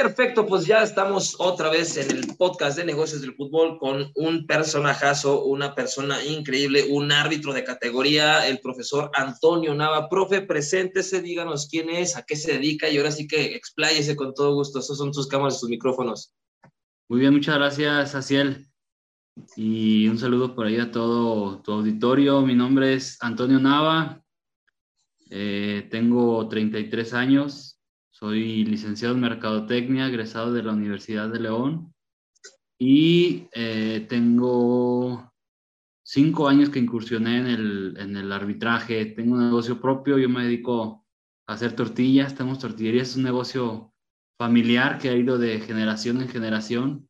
Perfecto, pues ya estamos otra vez en el podcast de negocios del fútbol con un personajazo, una persona increíble, un árbitro de categoría, el profesor Antonio Nava. Profe, preséntese, díganos quién es, a qué se dedica y ahora sí que expláyese con todo gusto. Esos son sus cámaras, sus micrófonos. Muy bien, muchas gracias, Aciel. Y un saludo por ahí a todo tu auditorio. Mi nombre es Antonio Nava. Eh, tengo 33 años, soy licenciado en Mercadotecnia, egresado de la Universidad de León y eh, tengo cinco años que incursioné en el, en el arbitraje. Tengo un negocio propio, yo me dedico a hacer tortillas, tenemos tortillerías, es un negocio familiar que ha ido de generación en generación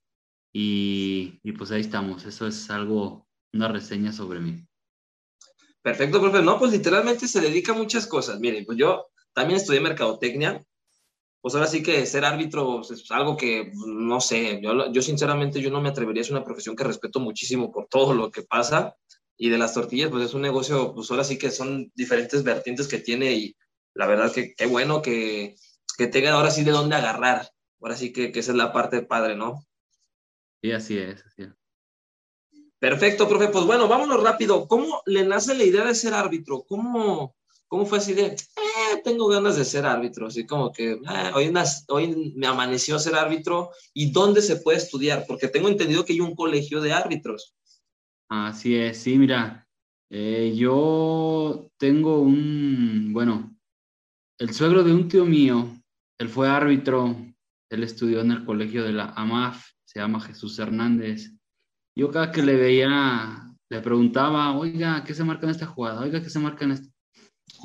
y, y pues ahí estamos. Eso es algo, una reseña sobre mí. Perfecto, profe. No, pues literalmente se dedica a muchas cosas. Miren, pues yo también estudié mercadotecnia pues ahora sí que ser árbitro pues, es algo que, no sé, yo, yo sinceramente yo no me atrevería, es una profesión que respeto muchísimo por todo lo que pasa y de las tortillas, pues es un negocio, pues ahora sí que son diferentes vertientes que tiene y la verdad que qué bueno que, que tengan ahora sí de dónde agarrar, ahora sí que, que esa es la parte padre, ¿no? Sí, así es, así es. Perfecto, profe. Pues bueno, vámonos rápido. ¿Cómo le nace la idea de ser árbitro? ¿Cómo, cómo fue así de, tengo ganas de ser árbitro, así como que eh, hoy, hoy me amaneció ser árbitro y dónde se puede estudiar, porque tengo entendido que hay un colegio de árbitros. Así es, sí, mira, eh, yo tengo un, bueno, el suegro de un tío mío, él fue árbitro, él estudió en el colegio de la AMAF, se llama Jesús Hernández. Yo cada que le veía, le preguntaba, oiga, ¿qué se marca en esta jugada? Oiga, ¿qué se marca en esta?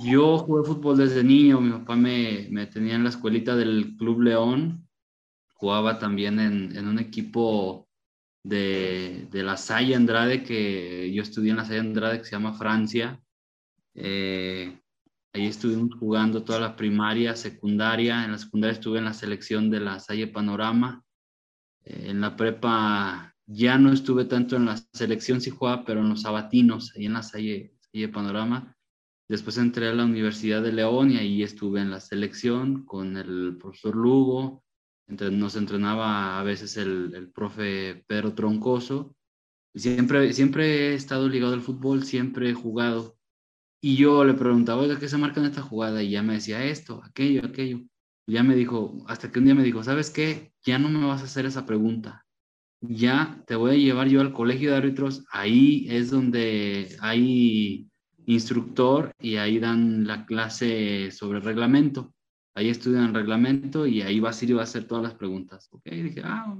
Yo jugué fútbol desde niño, mi papá me, tenía en la escuelita del Club León, jugaba también en, en un equipo de, de, la Salle Andrade, que yo estudié en la Salle Andrade, que se llama Francia. Eh, ahí estuvimos jugando toda la primaria, secundaria. En la secundaria estuve en la selección de la Salle Panorama. Eh, en la prepa ya no estuve tanto en la selección, sí jugaba, pero en los sabatinos, ahí en la Salle, Salle Panorama. Después entré a la Universidad de León y ahí estuve en la selección con el profesor Lugo. Entonces nos entrenaba a veces el, el profe Pedro Troncoso. Y siempre, siempre he estado ligado al fútbol, siempre he jugado. Y yo le preguntaba, oiga, ¿qué se marca en esta jugada? Y ya me decía esto, aquello, aquello. Ya me dijo, hasta que un día me dijo, ¿sabes qué? Ya no me vas a hacer esa pregunta. Ya te voy a llevar yo al colegio de árbitros. Ahí es donde hay instructor y ahí dan la clase sobre reglamento. Ahí estudian reglamento y ahí va a ir va a hacer todas las preguntas. Ok, dije, ah,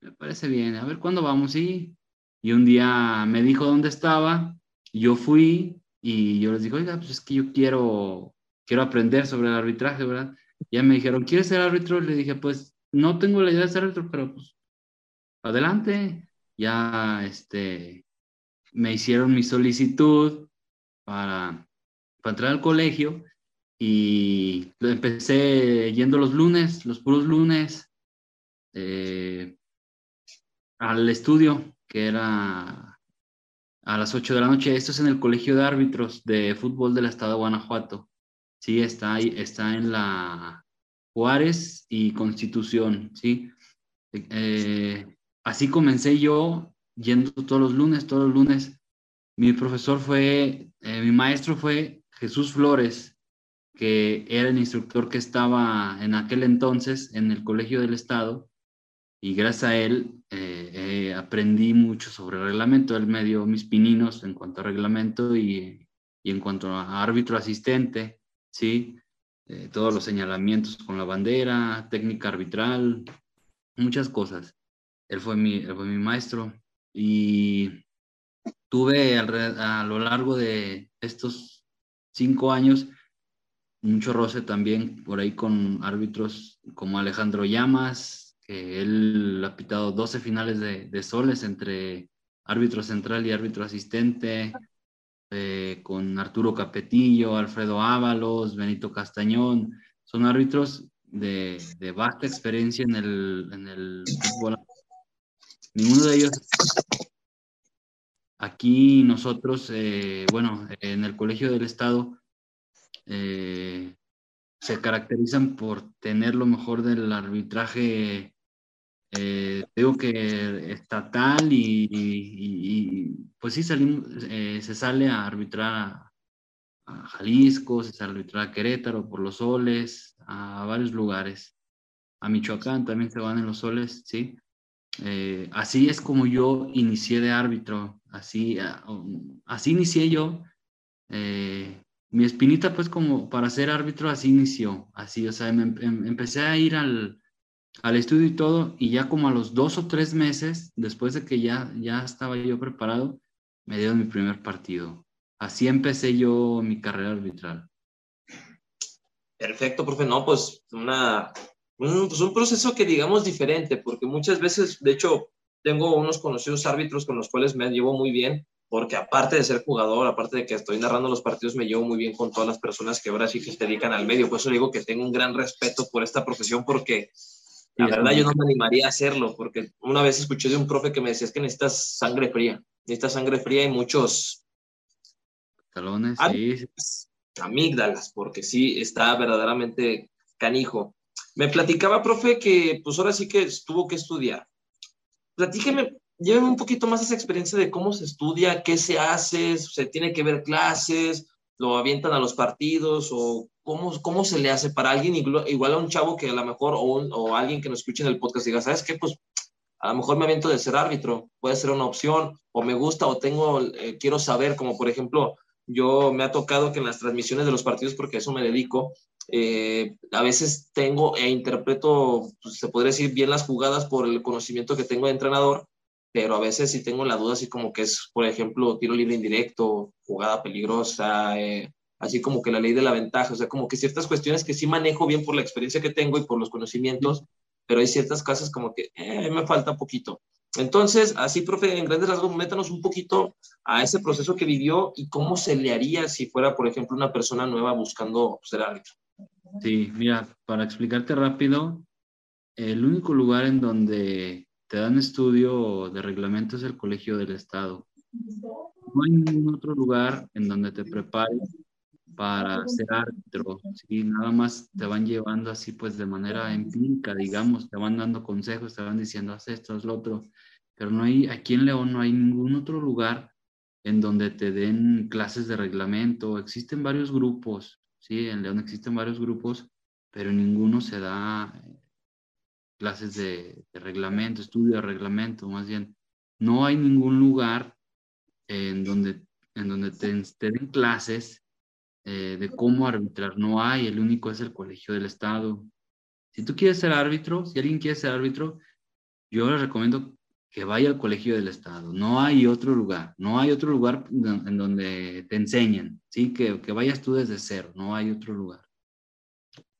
me parece bien. A ver, ¿cuándo vamos? Sí. Y un día me dijo dónde estaba, yo fui y yo les dije, oiga, pues es que yo quiero, quiero aprender sobre el arbitraje, ¿verdad? Ya me dijeron, ¿quieres ser árbitro? Le dije, pues no tengo la idea de ser árbitro, pero pues adelante. Ya, este, me hicieron mi solicitud, para, para entrar al colegio y empecé yendo los lunes, los puros lunes, eh, al estudio, que era a las 8 de la noche. Esto es en el Colegio de Árbitros de Fútbol del Estado de Guanajuato. Sí, está ahí, está en la Juárez y Constitución, ¿sí? Eh, así comencé yo yendo todos los lunes, todos los lunes mi profesor fue, eh, mi maestro fue Jesús Flores, que era el instructor que estaba en aquel entonces en el Colegio del Estado, y gracias a él eh, eh, aprendí mucho sobre reglamento. Él me dio mis pininos en cuanto a reglamento y, y en cuanto a árbitro asistente, ¿sí? todos los señalamientos con la bandera, técnica arbitral, muchas cosas. Él fue mi, él fue mi maestro y tuve a lo largo de estos cinco años mucho roce también por ahí con árbitros como Alejandro Llamas, que él ha pitado 12 finales de, soles entre árbitro central y árbitro asistente, eh, con Arturo Capetillo, Alfredo Ábalos, Benito Castañón. Son árbitros de, de vasta experiencia en el, en el fútbol. Ninguno de ellos Aquí nosotros, eh, bueno, en el Colegio del Estado, eh, se caracterizan por tener lo mejor del arbitraje, eh, digo que estatal y, pues sí, salimos, se sale a arbitrar a, Jalisco, se sale a arbitrar a Querétaro por los soles, a varios lugares. A Michoacán también se van en los soles, sí. Así es como yo inicié de árbitro, así, ah, um, así inicié yo. Eh, mi espinita, pues, como para ser árbitro, así inició, así, o sea, em, em, empecé a ir al, al, estudio y todo, y ya como a los dos o tres meses, después de que ya, ya estaba yo preparado, me dieron mi primer partido. Así empecé yo mi carrera arbitral. Perfecto, profe. No, pues una, un, pues un proceso que digamos diferente, porque muchas veces, de hecho, tengo unos conocidos árbitros con los cuales me llevo muy bien, porque aparte de ser jugador, aparte de que estoy narrando los partidos, me llevo muy bien con todas las personas que ahora sí que se dedican al medio. Por eso digo que tengo un gran respeto por esta profesión, porque la verdad yo no me animaría a hacerlo, porque una vez escuché de un profe que me decía es que necesitas sangre fría, necesitas sangre fría y muchos... Talones, sí. Amígdalas, porque sí, está verdaderamente canijo. Me platicaba, profe, que pues ahora sí que tuvo que estudiar. Platíqueme, lléveme un poquito más esa experiencia de cómo se estudia, qué se hace, se tiene que ver clases, lo avientan a los partidos o cómo, cómo se le hace para alguien igual, a un chavo que a lo mejor o, o alguien que nos escuche en el podcast diga, ¿sabes qué? Pues a lo mejor me aviento de ser árbitro, puede ser una opción, o me gusta, o tengo, eh, quiero saber, como por ejemplo, yo me ha tocado que en las transmisiones de los partidos, porque a eso me dedico, eh, a veces tengo e interpreto, pues, se podría decir, bien las jugadas por el conocimiento que tengo de entrenador, pero a veces sí tengo la duda, así como que es, por ejemplo, tiro libre indirecto, jugada peligrosa, eh, así como que la ley de la ventaja, o sea, como que ciertas cuestiones que sí manejo bien por la experiencia que tengo y por los conocimientos, pero hay ciertas cosas como que eh, me falta poquito. Entonces, así, profe, en grandes rasgos, métanos un poquito a ese proceso que vivió y cómo se le haría si fuera, por ejemplo, una persona nueva buscando ser árbitro. Sí, mira, para explicarte rápido, el único lugar en donde te dan estudio de reglamento es el Colegio del Estado. No hay ningún otro lugar en donde te prepares para ser árbitro, ¿sí? nada más te van llevando así pues de manera empírica, digamos, te van dando consejos, te van diciendo haz esto, haz lo otro, pero no hay, aquí en León no hay ningún otro lugar en donde te den clases de reglamento, existen varios grupos, Sí, en León existen varios grupos, pero ninguno se da eh, clases de, reglamento, estudio de reglamento, más bien. No hay ningún lugar en donde, en donde te, den clases eh, de cómo arbitrar. No hay, el único es el Colegio del Estado. Si tú quieres ser árbitro, si alguien quiere ser árbitro, yo le recomiendo que vaya al colegio del Estado. No hay otro lugar, no hay otro lugar en donde te enseñen, ¿sí? Que, que vayas tú desde cero, no hay otro lugar.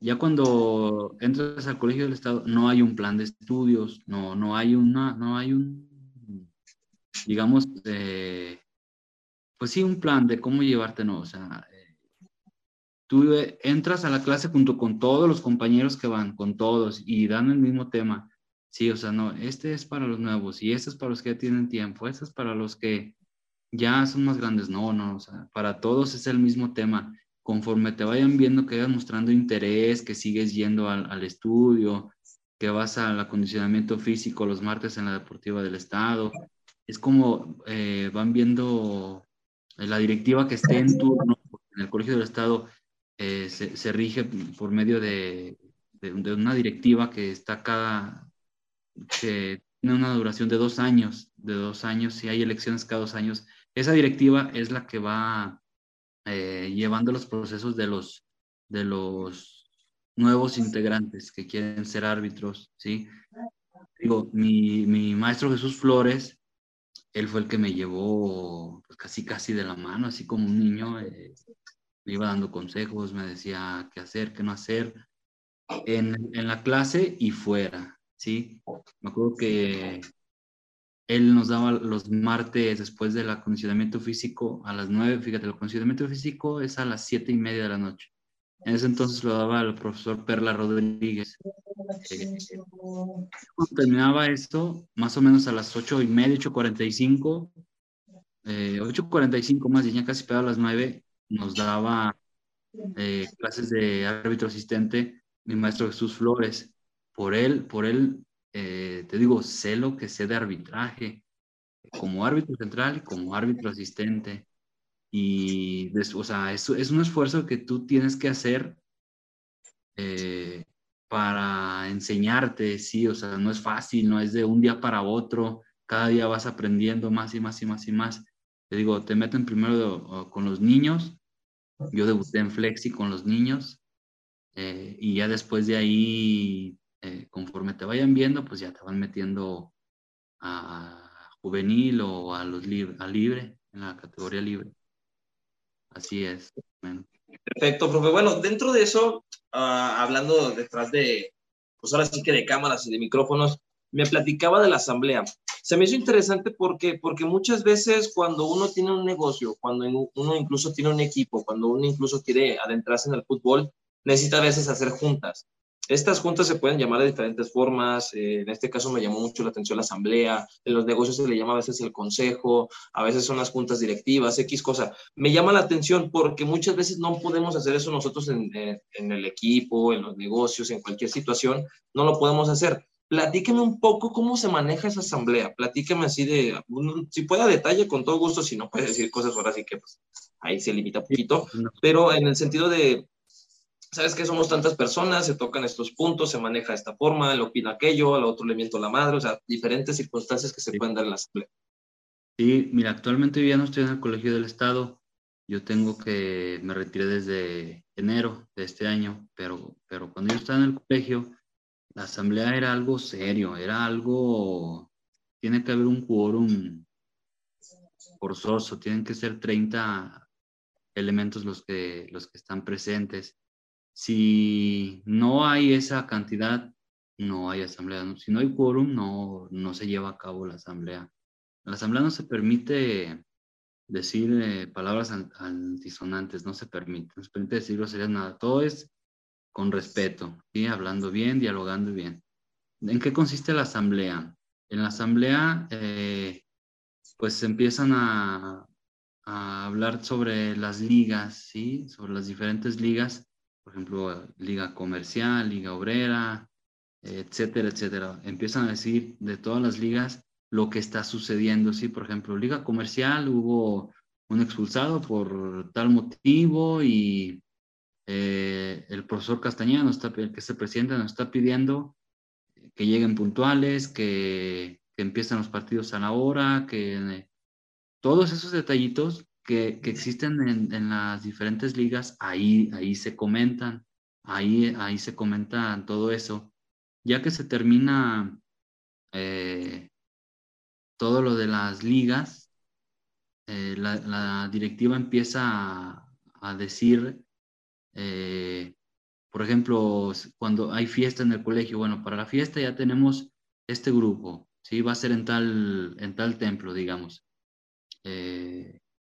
Ya cuando entras al colegio del Estado, no hay un plan de estudios, no, no hay una, no hay un, digamos, pues sí, un plan de cómo llevarte, no, o sea, eh, tú entras a la clase junto con todos los compañeros que van, con todos, y dan el mismo tema Sí, o sea, no, este es para los nuevos y este es para los que ya tienen tiempo, este es para los que ya son más grandes. No, no, o sea, para todos es el mismo tema. Conforme te vayan viendo que vas mostrando interés, que sigues yendo al, estudio, que vas al acondicionamiento físico los martes en la Deportiva del Estado, es como eh, van viendo la directiva que esté en turno en el Colegio del Estado eh, se, rige por medio de, de, una directiva que está cada, que tiene una duración de dos años, de dos años, si hay elecciones cada dos años, esa directiva es la que va eh, llevando los procesos de los, de los nuevos integrantes que quieren ser árbitros, ¿sí? Digo, mi, maestro Jesús Flores, él fue el que me llevó pues, casi, casi de la mano, así como un niño, eh, me iba dando consejos, me decía qué hacer, qué no hacer, en, en la clase y fuera, ¿sí? Me acuerdo que él nos daba los martes después del acondicionamiento físico a las nueve, fíjate, el acondicionamiento físico es a las siete y media de la noche. En ese entonces lo daba el profesor Perla Rodríguez. Eh, cuando terminaba esto, más o menos a las ocho y media, ocho cuarenta y cinco, eh, ocho cuarenta y cinco más, ya casi pegado a las nueve, nos daba eh, clases de árbitro asistente, mi maestro Jesús Flores. Por él, por él, eh, te digo, sé lo que sé de arbitraje, como árbitro central y como árbitro asistente. Y, o sea, es, es un esfuerzo que tú tienes que hacer eh, para enseñarte, sí, o sea, no es fácil, no es de un día para otro, cada día vas aprendiendo más y más y más y más. Te digo, te meten primero con los niños, yo debuté en Flexi con los niños eh, y ya después de ahí, eh, conforme te vayan viendo, pues ya te van metiendo a juvenil o a los a libre, en la categoría libre. Así es. Perfecto, profe. Bueno, dentro de eso, ah, hablando detrás de, pues ahora sí que de cámaras y de micrófonos, me platicaba de la asamblea. Se me hizo interesante porque, porque muchas veces cuando uno tiene un negocio, cuando uno incluso tiene un equipo, cuando uno incluso quiere adentrarse en el fútbol, necesita a veces hacer juntas. Estas juntas se pueden llamar de diferentes formas. Eh, en este caso me llamó mucho la atención la asamblea. En los negocios se le llama a veces el consejo, a veces son las juntas directivas, X cosa. Me llama la atención porque muchas veces no podemos hacer eso nosotros en, en el equipo, en los negocios, en cualquier situación. No lo podemos hacer. Platíqueme un poco cómo se maneja esa asamblea. Platíqueme así de, si puede a detalle, con todo gusto. Si no puede decir cosas ahora sí que pues, ahí se limita un poquito. Pero en el sentido de sabes que somos tantas personas, se tocan estos puntos, se maneja de esta forma, le opina aquello, al otro le miento la madre, o sea, diferentes circunstancias que se pueden dar en la asamblea. Sí, mira, actualmente yo ya no estoy en el Colegio del Estado, yo tengo que, me retiré desde enero de este año, pero, pero cuando yo estaba en el colegio, la asamblea era algo serio, era algo, tiene que haber un quórum forzoso, tienen que ser 30 elementos los que, los que están presentes. Si no hay esa cantidad, no hay asamblea. Si no hay quórum, no, no se lleva a cabo la asamblea. La asamblea no se permite decir eh, palabras antisonantes, no se permite. No se permite decir groserías, nada. Todo es con respeto, ¿sí? hablando bien, dialogando bien. ¿En qué consiste la asamblea? En la asamblea, eh, pues empiezan a, a hablar sobre las ligas, ¿sí? sobre las diferentes ligas por ejemplo, liga comercial, liga obrera, etcétera, etcétera. Empiezan a decir de todas las ligas lo que está sucediendo. Sí, por ejemplo, liga comercial hubo un expulsado por tal motivo y eh, el profesor Castañeda, está, el que se presidente, nos está pidiendo que lleguen puntuales, que, que empiecen los partidos a la hora, que todos esos detallitos que, existen en, las diferentes ligas, ahí, ahí se comentan, ahí, ahí se comentan todo eso. Ya que se termina eh, todo lo de las ligas, eh, la, directiva empieza a, decir, eh, por ejemplo, cuando hay fiesta en el colegio, bueno, para la fiesta ya tenemos este grupo, ¿sí? Va a ser en tal, en tal templo, digamos.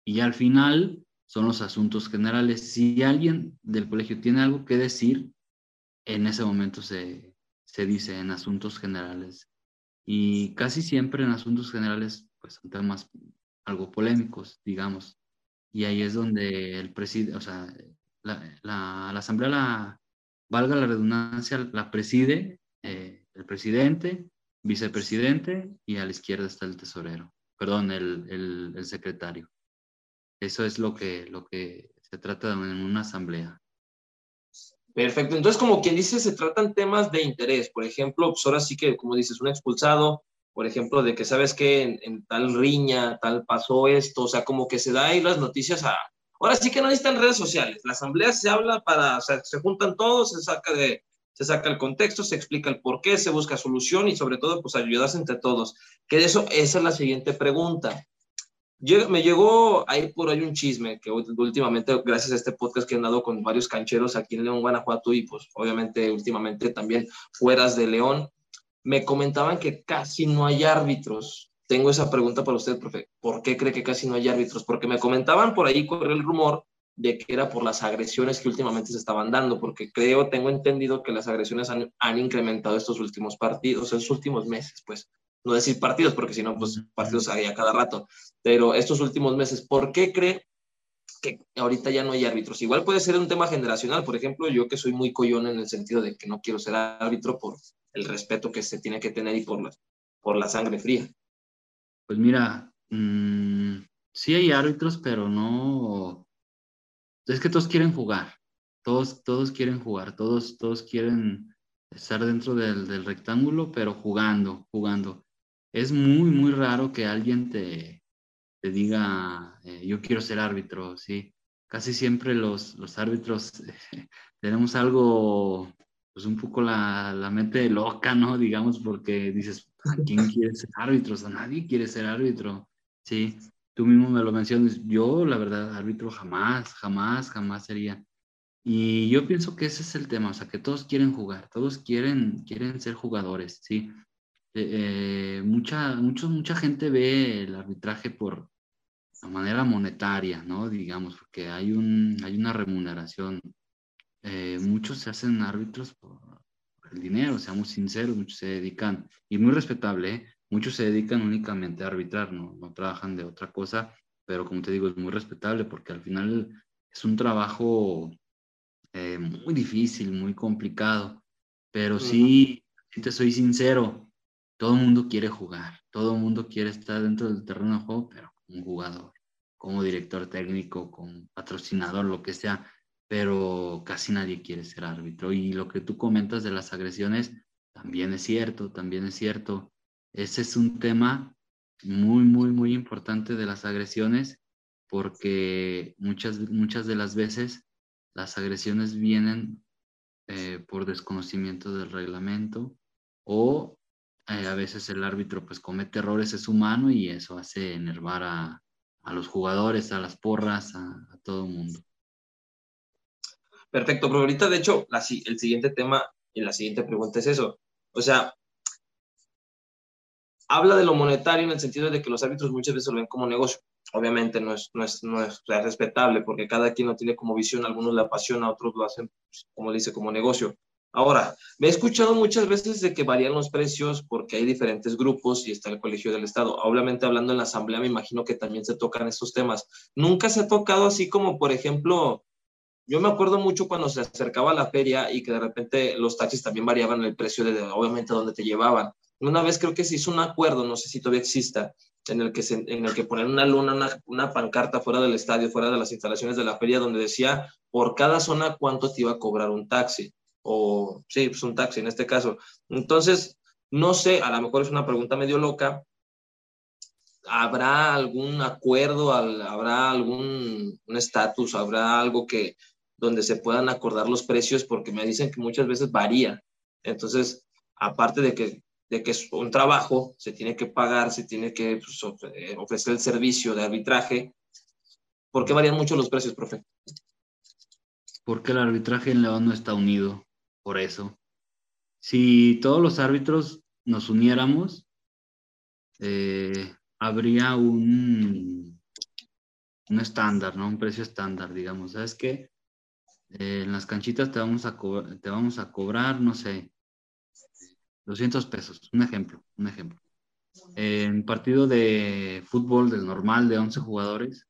Y al final son los asuntos generales. Si alguien del colegio tiene algo que decir, en ese momento se, se dice en asuntos generales. Y casi siempre en asuntos generales, pues son temas algo polémicos, digamos. Y ahí es donde el presidente, o sea, la, la, asamblea, la, valga la redundancia, la preside eh, el presidente, vicepresidente y a la izquierda está el tesorero, perdón, el, el, el secretario. Eso es lo que, lo que se trata en una asamblea. Perfecto. Entonces, como quien dice, se tratan temas de interés. Por ejemplo, pues ahora sí que, como dices, un expulsado, por ejemplo, de que sabes que en, tal riña, tal pasó esto, o sea, como que se da ahí las noticias a... Ahora sí que no necesitan redes sociales. La asamblea se habla para, o sea, se juntan todos, se saca de, se saca el contexto, se explica el por qué, se busca solución y sobre todo, pues ayudas entre todos. Que de eso, esa es la siguiente pregunta me llegó ahí por ahí un chisme que últimamente, gracias a este podcast que he dado con varios cancheros aquí en León, Guanajuato y pues obviamente últimamente también fueras de León, me comentaban que casi no hay árbitros. Tengo esa pregunta para usted, profe. ¿Por qué cree que casi no hay árbitros? Porque me comentaban por ahí, corrió el rumor de que era por las agresiones que últimamente se estaban dando, porque creo, tengo entendido que las agresiones han, han incrementado estos últimos partidos, estos últimos meses, pues no decir partidos, porque si no, pues partidos hay a cada rato, pero estos últimos meses, ¿por qué cree que ahorita ya no hay árbitros. Igual puede ser un tema generacional, por ejemplo, yo que soy muy collón en el sentido de que no quiero ser árbitro por el respeto que se tiene que tener y por la, por la sangre fría. Pues mira, mmm, sí hay árbitros, pero no... Es que todos quieren jugar, todos, todos quieren jugar, todos, todos quieren estar dentro del, del rectángulo, pero jugando, jugando. Es muy, muy raro que alguien te, te diga, eh, yo quiero ser árbitro, ¿sí? Casi siempre los, los árbitros tenemos algo, pues un poco la, la, mente loca, ¿no? Digamos, porque dices, ¿a quién quiere ser árbitro? O sea, nadie quiere ser árbitro, ¿sí? Tú mismo me lo mencionas, yo la verdad, árbitro jamás, jamás, jamás sería. Y yo pienso que ese es el tema, o sea, que todos quieren jugar, todos quieren, quieren ser jugadores, ¿sí? Eh, eh mucha, mucho, mucha gente ve el arbitraje por la manera monetaria, ¿no? Digamos, porque hay, un, hay una remuneración. Eh, muchos se hacen árbitros por, el dinero, seamos sinceros, muchos se dedican, y muy respetable, ¿eh? muchos se dedican únicamente a arbitrar, ¿no? no trabajan de otra cosa, pero como te digo, es muy respetable porque al final es un trabajo eh, muy difícil, muy complicado, pero sí, si te soy sincero, todo el mundo quiere jugar, todo el mundo quiere estar dentro del terreno de juego, pero como jugador, como director técnico, como patrocinador, lo que sea, pero casi nadie quiere ser árbitro. Y lo que tú comentas de las agresiones, también es cierto, también es cierto. Ese es un tema muy, muy, muy importante de las agresiones, porque muchas, muchas de las veces las agresiones vienen eh, por desconocimiento del reglamento o eh, a veces el árbitro pues comete errores, es humano y eso hace enervar a, a los jugadores, a las porras, a, todo el mundo. Perfecto, pero ahorita de hecho el siguiente tema y la siguiente pregunta es eso. O sea, habla de lo monetario en el sentido de que los árbitros muchas veces lo ven como negocio. Obviamente no es, no es, no es, respetable porque cada quien lo tiene como visión, algunos le apasiona, otros lo hacen, pues, como dice, como negocio. Ahora, me he escuchado muchas veces de que varían los precios porque hay diferentes grupos y está el Colegio del Estado. Obviamente, hablando en la Asamblea, me imagino que también se tocan estos temas. Nunca se ha tocado así como, por ejemplo, yo me acuerdo mucho cuando se acercaba la feria y que de repente los taxis también variaban el precio de, obviamente, dónde te llevaban. Una vez creo que se hizo un acuerdo, no sé si todavía exista, en el que, se, en el que ponen una luna, una, una, pancarta fuera del estadio, fuera de las instalaciones de la feria, donde decía por cada zona cuánto te iba a cobrar un taxi o sí, pues un taxi en este caso. Entonces, no sé, a lo mejor es una pregunta medio loca. ¿Habrá algún acuerdo, habrá algún estatus, habrá algo que donde se puedan acordar los precios? Porque me dicen que muchas veces varía. Entonces, aparte de que, de que es un trabajo, se tiene que pagar, se tiene que pues, ofrecer el servicio de arbitraje. ¿Por qué varían mucho los precios, profe? Porque el arbitraje en León no está unido por eso. Si todos los árbitros nos uniéramos, eh, habría un, un estándar, ¿no? Un precio estándar, digamos. ¿Sabes qué? Eh, en las canchitas te vamos, a te vamos a cobrar, no sé, 200 pesos. Un ejemplo, un ejemplo. En partido de fútbol del normal de 11 jugadores,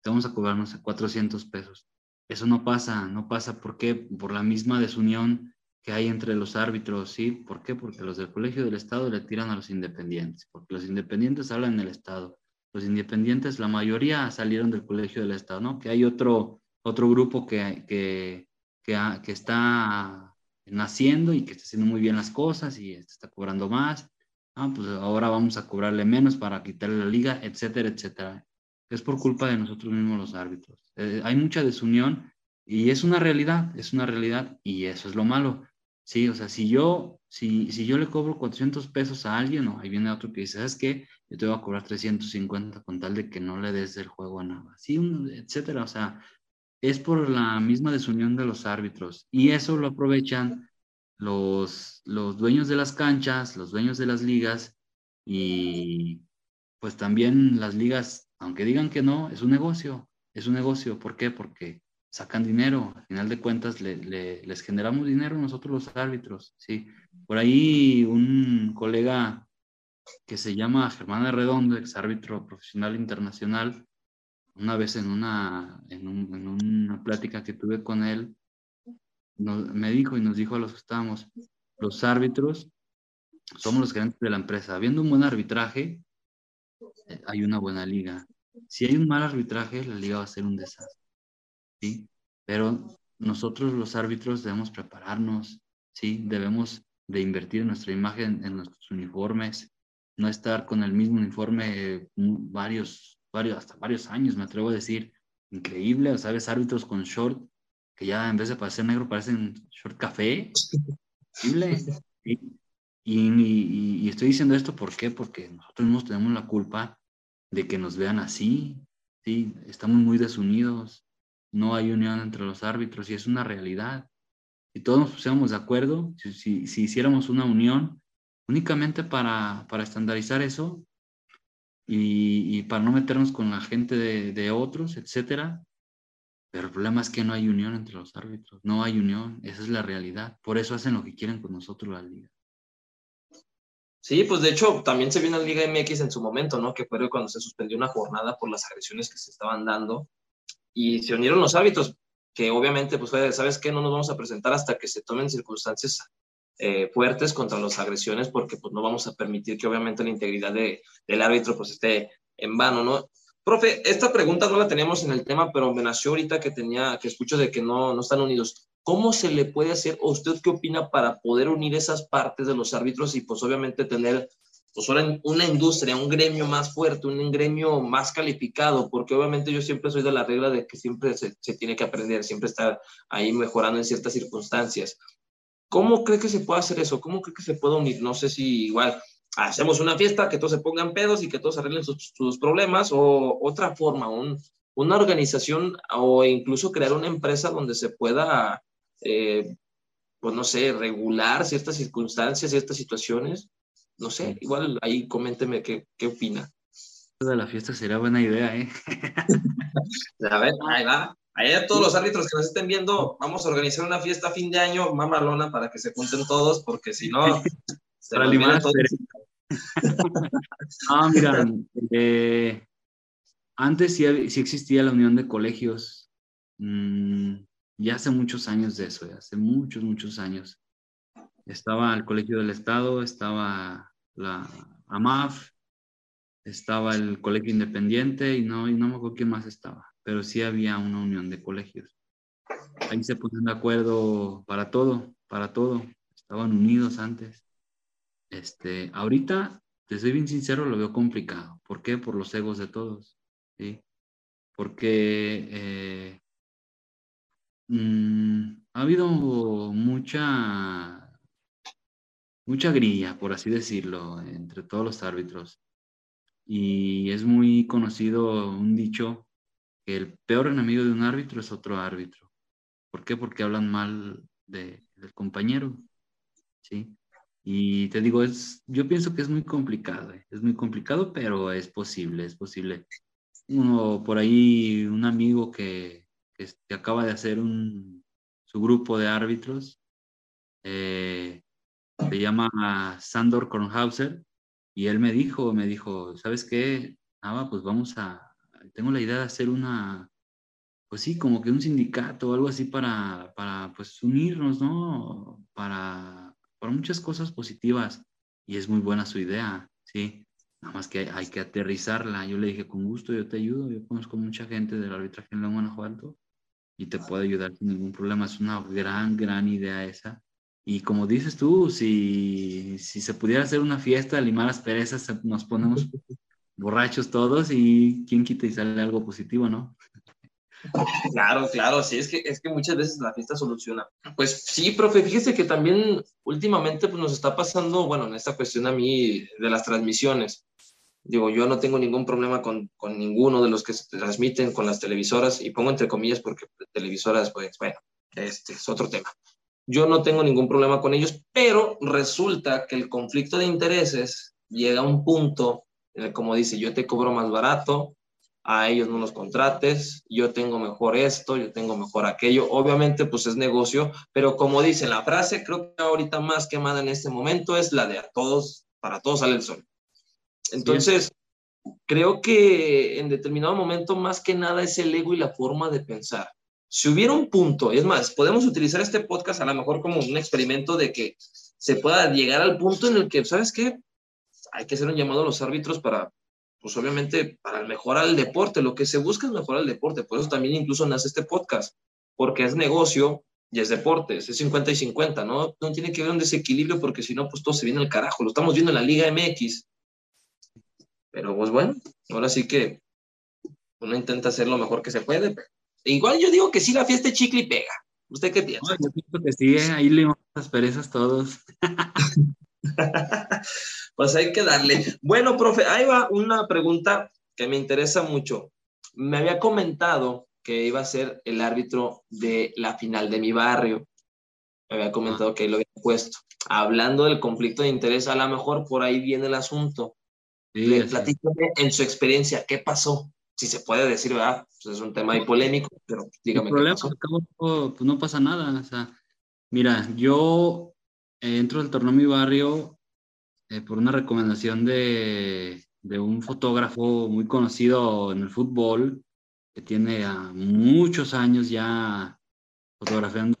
te vamos a cobrar, no sé, 400 pesos. Eso no pasa, no pasa. ¿Por qué? Por la misma desunión que hay entre los árbitros, ¿sí? ¿Por qué? Porque los del Colegio del Estado le tiran a los independientes, porque los independientes hablan en el Estado. Los independientes, la mayoría salieron del Colegio del Estado, ¿no? Que hay otro, otro grupo que, que, que, que está naciendo y que está haciendo muy bien las cosas y está cobrando más. Ah, pues ahora vamos a cobrarle menos para quitarle la liga, etcétera, etcétera es por culpa de nosotros mismos los árbitros. Eh, hay mucha desunión y es una realidad, es una realidad y eso es lo malo. Sí, o sea, si yo, si, si yo le cobro 400 pesos a alguien, o ahí viene otro que dice, ¿sabes qué? Yo te voy a cobrar 350 con tal de que no le des el juego a nada. Sí, etcétera. O sea, es por la misma desunión de los árbitros y eso lo aprovechan los, los dueños de las canchas, los dueños de las ligas y pues también las ligas aunque digan que no, es un negocio, es un negocio. ¿Por qué? Porque sacan dinero, al final de cuentas les generamos dinero nosotros los árbitros, ¿sí? Por ahí un colega que se llama Germán Redondo, ex árbitro profesional internacional, una vez en una, en, una plática que tuve con él, me dijo y nos dijo a los que estábamos, los árbitros somos los gerentes de la empresa. Habiendo un buen arbitraje, eh, hay una buena liga. Si hay un mal arbitraje, la liga va a ser un desastre. ¿sí? Pero nosotros los árbitros debemos prepararnos, ¿sí? Debemos de invertir nuestra imagen, en nuestros uniformes, no estar con el mismo uniforme varios, varios, hasta varios años, me atrevo a decir. Increíble, ¿sabes? Árbitros con short que ya en vez de parecer negro parecen short café. Increíble. Y, estoy diciendo esto ¿por qué? porque nosotros mismos tenemos la culpa de que nos vean así. ¿sí? Estamos muy desunidos, no hay unión entre los árbitros y es una realidad. Si todos nos pusiéramos de acuerdo, si, si, hiciéramos una unión únicamente para, para estandarizar eso y, para no meternos con la gente de, de otros, etcétera, pero el problema es que no hay unión entre los árbitros, no hay unión, esa es la realidad. Por eso hacen lo que quieren con nosotros la liga. Sí, pues de hecho también se vio en la Liga MX en su momento, ¿no? Que fue cuando se suspendió una jornada por las agresiones que se estaban dando y se unieron los árbitros, que obviamente, pues, ¿sabes qué? No nos vamos a presentar hasta que se tomen circunstancias eh, fuertes contra las agresiones, porque pues no vamos a permitir que obviamente la integridad de, del árbitro pues esté en vano, ¿no? Profe, esta pregunta no la teníamos en el tema, pero me nació ahorita que tenía, que escucho de que no, no están unidos. ¿Cómo se le puede hacer, o usted qué opina para poder unir esas partes de los árbitros y pues obviamente tener pues ahora una industria, un gremio más fuerte, un gremio más calificado, porque obviamente yo siempre soy de la regla de que siempre se, se tiene que aprender, siempre estar ahí mejorando en ciertas circunstancias. ¿Cómo cree que se puede hacer eso? ¿Cómo cree que se puede unir? No sé si igual hacemos una fiesta, que todos se pongan pedos y que todos arreglen sus, sus problemas, o otra forma, un, una organización o incluso crear una empresa donde se pueda eh, pues no sé, regular ciertas circunstancias, ciertas situaciones. No sé, igual ahí coménteme qué, qué opina. De la fiesta sería buena idea, ¿eh? a ver, ahí va. Ahí a todos los árbitros que nos estén viendo, vamos a organizar una fiesta a fin de año, mamalona, para que se junten todos, porque si no, para Ah, mira, eh, antes sí, sí, existía la unión de colegios. Mm, ya hace muchos años de eso, hace muchos, muchos años. Estaba el Colegio del Estado, estaba la AMAF, estaba el Colegio Independiente y no, y no me acuerdo quién más estaba, pero sí había una unión de colegios. Ahí se ponían de acuerdo para todo, para todo. Estaban unidos antes. Este, ahorita, te soy bien sincero, lo veo complicado. ¿Por qué? Por los egos de todos. ¿sí? Porque eh, Mm, ha habido mucha, mucha grilla, por así decirlo, entre todos los árbitros. Y es muy conocido un dicho que el peor enemigo de un árbitro es otro árbitro. ¿Por qué? Porque hablan mal de, del compañero. ¿sí? Y te digo, es, yo pienso que es muy complicado, ¿eh? es muy complicado, pero es posible, es posible. Uno por ahí, un amigo que, que, acaba de hacer un, su grupo de árbitros. Eh, se llama Sandor Kornhauser y él me dijo, me dijo, ¿sabes qué? Ah, pues vamos a, tengo la idea de hacer una, pues sí, como que un sindicato o algo así para, para pues unirnos, ¿no? Para, para muchas cosas positivas y es muy buena su idea, ¿sí? Nada más que hay, que aterrizarla. Yo le dije, con gusto, yo te ayudo. Yo conozco mucha gente del arbitraje en León, Guanajuato y te puede ayudar sin ningún problema. Es una gran, gran idea esa. Y como dices tú, si, si se pudiera hacer una fiesta, limar las perezas, nos ponemos borrachos todos y quién quita y sale algo positivo, ¿no? Claro, claro, sí, es que, es que muchas veces la fiesta soluciona. Pues sí, profe, fíjese que también últimamente pues, nos está pasando, bueno, en esta cuestión a mí de las transmisiones. Digo, yo no tengo ningún problema con, con, ninguno de los que se transmiten con las televisoras, y pongo entre comillas porque televisoras, pues bueno, este es otro tema. Yo no tengo ningún problema con ellos, pero resulta que el conflicto de intereses llega a un punto en el, como dice, yo te cobro más barato, a ellos no los contrates, yo tengo mejor esto, yo tengo mejor aquello. Obviamente, pues es negocio, pero como dice la frase, creo que ahorita más quemada en este momento es la de a todos, para todos sale el sol. Entonces, creo que en determinado momento más que nada es el ego y la forma de pensar. Si hubiera un punto, es más, podemos utilizar este podcast a lo mejor como un experimento de que se pueda llegar al punto en el que, ¿sabes qué? Hay que hacer un llamado a los árbitros para, pues obviamente, para mejorar el deporte. Lo que se busca es mejorar el deporte. Por eso también incluso nace este podcast, porque es negocio y es deporte, es 50 y 50, ¿no? No tiene que haber un desequilibrio porque si no, pues todo se viene al carajo. Lo estamos viendo en la Liga MX. Pero pues bueno, ahora sí que uno intenta hacer lo mejor que se puede. Igual yo digo que sí, la fiesta chicle y pega. ¿Usted qué piensa? yo pienso que sí, ¿eh? ahí le las perezas todos. pues hay que darle. Bueno, profe, ahí va una pregunta que me interesa mucho. Me había comentado que iba a ser el árbitro de la final de mi barrio. Me había comentado que lo había puesto. Hablando del conflicto de interés, a lo mejor por ahí viene el asunto. Sí, Platícame en su experiencia, ¿qué pasó? Si se puede decir, ¿verdad? Pues es un tema ahí polémico, pero dígame. El problema pues no pasa nada. O sea, mira, yo entro al torneo Mi Barrio eh, por una recomendación de, de un fotógrafo muy conocido en el fútbol, que tiene muchos años ya fotografiando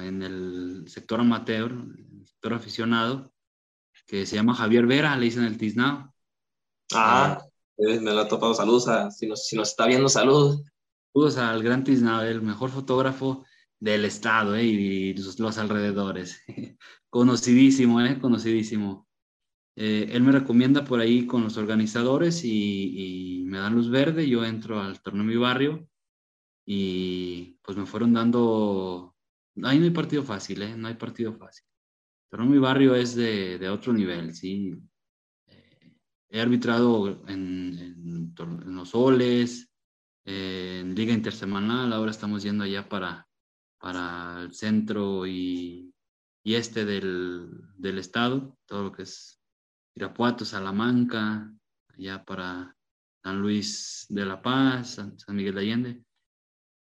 en el sector amateur, el sector aficionado, que se llama Javier Vera, le dicen el Tiznao. Ah, me lo ha topado. Saludos a, si nos, si nos está viendo, saludos. Saludos al gran Tiznao, el mejor fotógrafo del estado eh, y los, alrededores. conocidísimo, eh, conocidísimo. Eh, él me recomienda por ahí con los organizadores y, me dan luz verde, yo entro al torneo mi barrio y pues me fueron dando, ahí no hay partido fácil, ¿eh? no hay partido fácil. Torneo mi barrio es de, de otro nivel, sí. Eh, he arbitrado en, en, los soles, en liga intersemanal, ahora estamos yendo allá para, para el centro y, y este del, del estado, todo lo que es Irapuato, Salamanca, allá para San Luis de la Paz, San, Miguel de Allende.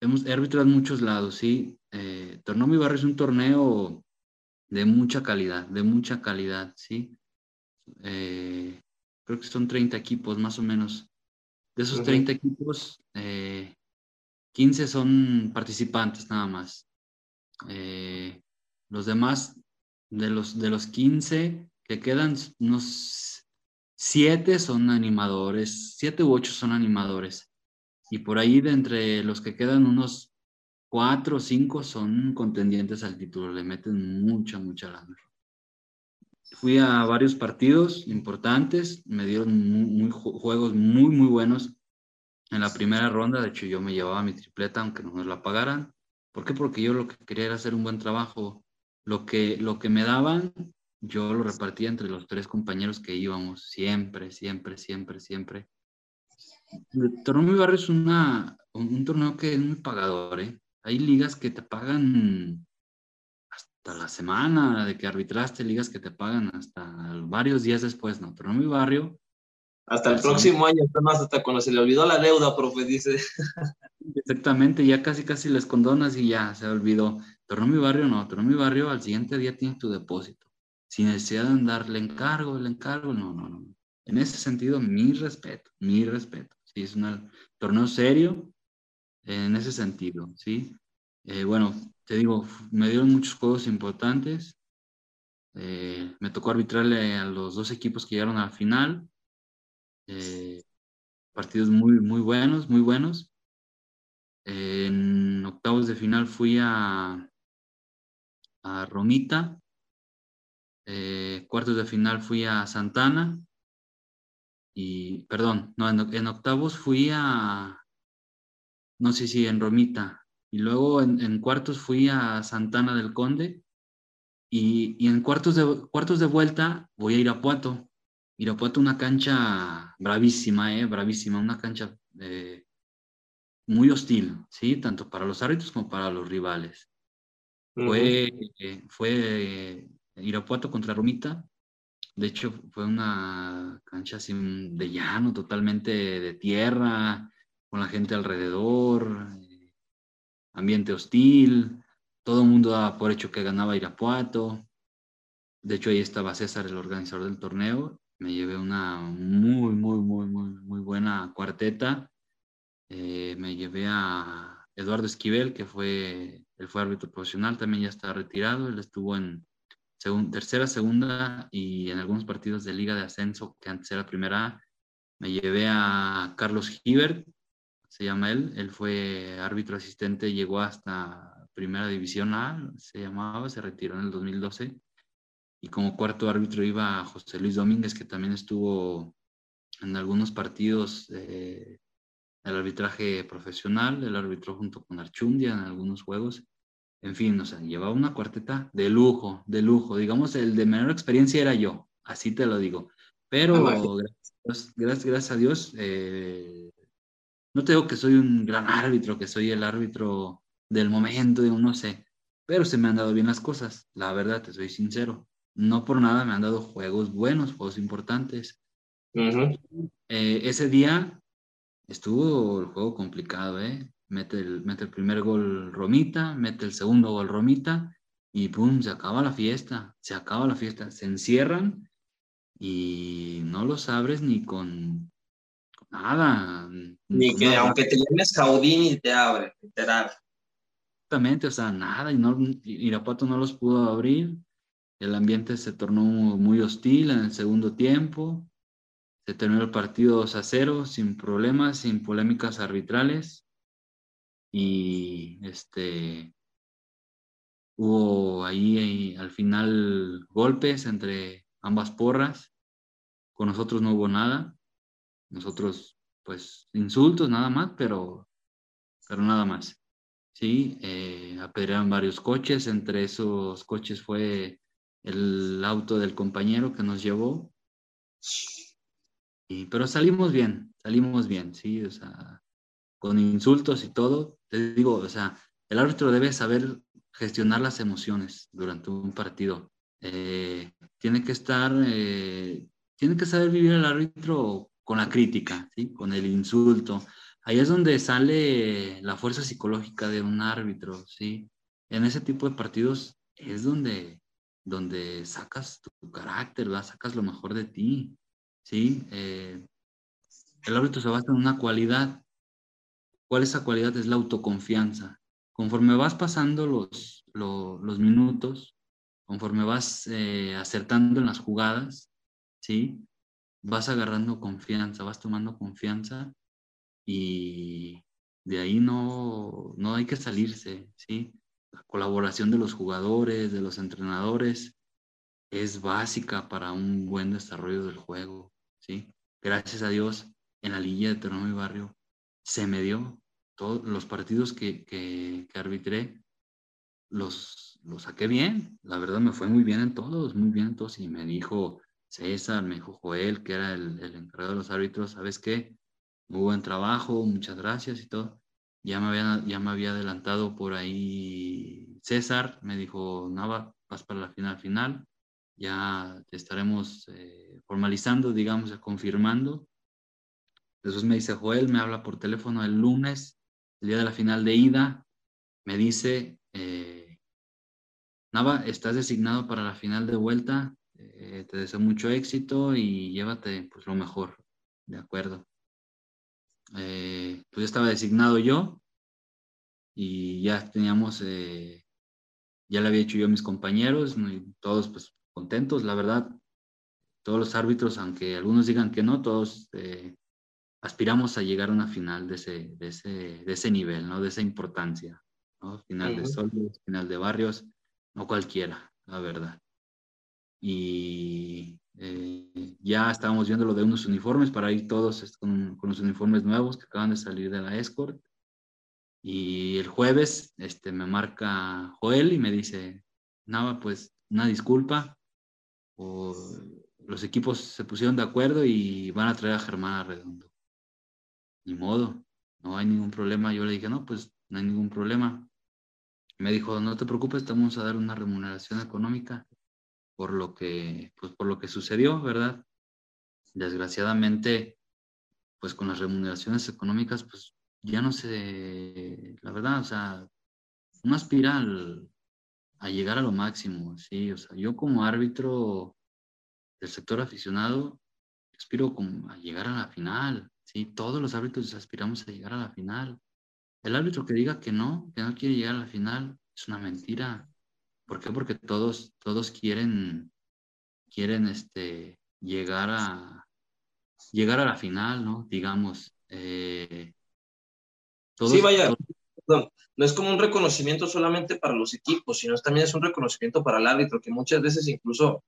Hemos arbitrado en muchos lados, sí. Eh, torneo Mi Barrio es un torneo de mucha calidad, de mucha calidad, sí. Eh, creo que son 30 equipos más o menos. De esos 30 equipos, 15 eh, son participantes nada más. Eh, los demás, de los, de los 15, que quedan unos siete son animadores, siete u ocho son animadores. Y por ahí de entre los que quedan unos cuatro o cinco son contendientes al título, le meten mucha, mucha lana. Fui a varios partidos importantes, me dieron muy, juegos muy, muy buenos. En la primera ronda, de hecho, yo me llevaba mi tripleta, aunque no me la pagaran. ¿Por qué? Porque yo lo que quería era hacer un buen trabajo. Lo que, lo que me daban, yo lo repartía entre los tres compañeros que íbamos, siempre, siempre, siempre, siempre. El torneo Mi Barrio es una, un, torneo que es muy pagador, ¿eh? Hay ligas que te pagan hasta la semana de que arbitraste, ligas que te pagan hasta varios días después, ¿no? Torneo Mi Barrio. Hasta el próximo año, más hasta cuando se le olvidó la deuda, profe, dice. Exactamente, ya casi casi les condonas y ya se olvidó. Torneo Mi Barrio no, Torneo Mi Barrio al siguiente día tienes tu depósito sin necesidad de darle encargo, el encargo, no, no, no. En ese sentido, mi respeto, mi respeto. Sí, es un torneo serio en ese sentido, ¿sí? Eh, bueno, te digo, me dieron muchos juegos importantes. Eh, me tocó arbitrarle a los dos equipos que llegaron a la final. Eh, partidos muy, muy buenos, muy buenos. en octavos de final fui a, a Romita eh, cuartos de final fui a Santana y, perdón, no, en, octavos fui a, no sé si en Romita, y luego en, cuartos fui a Santana del Conde y, y, en cuartos de, cuartos de vuelta voy a Irapuato. Irapuato una cancha bravísima, eh, bravísima, una cancha eh, muy hostil, ¿sí? Tanto para los árbitros como para los rivales. Fue, eh, fue Irapuato contra Romita. De hecho, fue una cancha así de llano, totalmente de tierra, con la gente alrededor, eh, ambiente hostil, todo el mundo daba por hecho que ganaba Irapuato. De hecho, ahí estaba César, el organizador del torneo. Me llevé una muy, muy, muy, muy, muy buena cuarteta. Eh, me llevé a Eduardo Esquivel, que fue, él fue árbitro profesional, también ya está retirado, él estuvo en tercera, segunda y en algunos partidos de Liga de Ascenso, que antes era primera Me llevé a Carlos Hibert, se llama él, él fue árbitro asistente, llegó hasta Primera División A, se llamaba, se retiró en el 2012 y como cuarto árbitro iba José Luis Domínguez, que también estuvo en algunos partidos del arbitraje profesional, el árbitro junto con Archundia en algunos juegos. En fin, o sea, llevaba una cuarteta de lujo, de lujo. Digamos, el de menor experiencia era yo, así te lo digo. Pero ah, gracias, gracias, a Dios, eh, no te digo que soy un gran árbitro, que soy el árbitro del momento, no sé, pero se me han dado bien las cosas, la verdad, te soy sincero no por nada me han dado juegos buenos, juegos importantes. Eh, ese día estuvo el juego complicado, ¿eh? Mete el, mete el primer gol Romita, mete el segundo gol Romita y pum, se acaba la fiesta, se acaba la fiesta, se encierran y no los abres ni con, nada. Ni que aunque te llames Caudini te abre, literal. Exactamente, o sea, nada, y no, Irapuato no los pudo abrir. El ambiente se tornó muy hostil en el segundo tiempo. Se terminó el partido 2 a 0, sin problemas, sin polémicas arbitrales. Y este hubo ahí, al final golpes entre ambas porras. Con nosotros no hubo nada. Nosotros, pues, insultos nada más, pero, pero nada más. Sí, eh, apedrearon varios coches. Entre esos coches fue el auto del compañero que nos llevó. Y, pero salimos bien, salimos bien, sí, o sea, con insultos y todo. Te digo, o sea, el árbitro debe saber gestionar las emociones durante un partido. Eh, tiene que estar, eh, tiene que saber vivir el árbitro con la crítica, ¿sí? con el insulto. Ahí es donde sale la fuerza psicológica de un árbitro, ¿sí? En ese tipo de partidos es donde donde sacas tu carácter, sacas lo mejor de ti, ¿sí? Eh, el árbitro se basa en una cualidad. ¿Cuál es esa cualidad? Es la autoconfianza. Conforme vas pasando los, los, minutos, conforme vas eh, acertando en las jugadas, ¿sí? Vas agarrando confianza, vas tomando confianza y de ahí no, no hay que salirse, ¿sí? La colaboración de los jugadores, de los entrenadores, es básica para un buen desarrollo del juego, ¿sí? Gracias a Dios, en la línea de Terreno y Barrio se me dio todos los partidos que, que, arbitré, los, los saqué bien, la verdad me fue muy bien en todos, muy bien en todos, y me dijo César, me dijo Joel, que era el, el encargado de los árbitros, ¿sabes qué? Muy buen trabajo, muchas gracias y todo. Ya me había, ya me había adelantado por ahí César, me dijo, Nava, vas para la final final, ya te estaremos eh, formalizando, digamos, confirmando. Después me dice Joel, me habla por teléfono el lunes, el día de la final de ida, me dice, eh, Nava, estás designado para la final de vuelta, eh, te deseo mucho éxito y llévate pues lo mejor, ¿de acuerdo? Eh, pues estaba designado yo y ya teníamos, eh, ya le había hecho yo a mis compañeros, todos pues contentos, la verdad, todos los árbitros, aunque algunos digan que no, todos eh, aspiramos a llegar a una final de ese, de ese, de ese nivel, ¿no? De esa importancia, ¿no? Final de Sol, final de Barrios, no cualquiera, la verdad. Y eh, ya estábamos viendo lo de unos uniformes para ir todos con, los uniformes nuevos que acaban de salir de la Escort. Y el jueves este, me marca Joel y me dice, nada, pues una disculpa. Los equipos se pusieron de acuerdo y van a traer a Germán Arredondo. Ni modo, no hay ningún problema. Yo le dije, no, pues no hay ningún problema. Me dijo, no te preocupes, te vamos a dar una remuneración económica por lo que, pues por lo que sucedió, ¿verdad? Desgraciadamente, pues con las remuneraciones económicas, pues ya no sé, la verdad, o sea, una aspira a llegar a lo máximo, sí, o sea, yo como árbitro del sector aficionado, aspiro a llegar a la final, ¿sí? Todos los árbitros aspiramos a llegar a la final. El árbitro que diga que no, que no quiere llegar a la final, es una mentira. ¿Por qué? Porque todos, todos quieren, quieren este, llegar a llegar a la final, ¿no? Digamos. Eh, sí, vaya. No es como un reconocimiento solamente para los equipos, sino también es un reconocimiento para el árbitro, que muchas veces incluso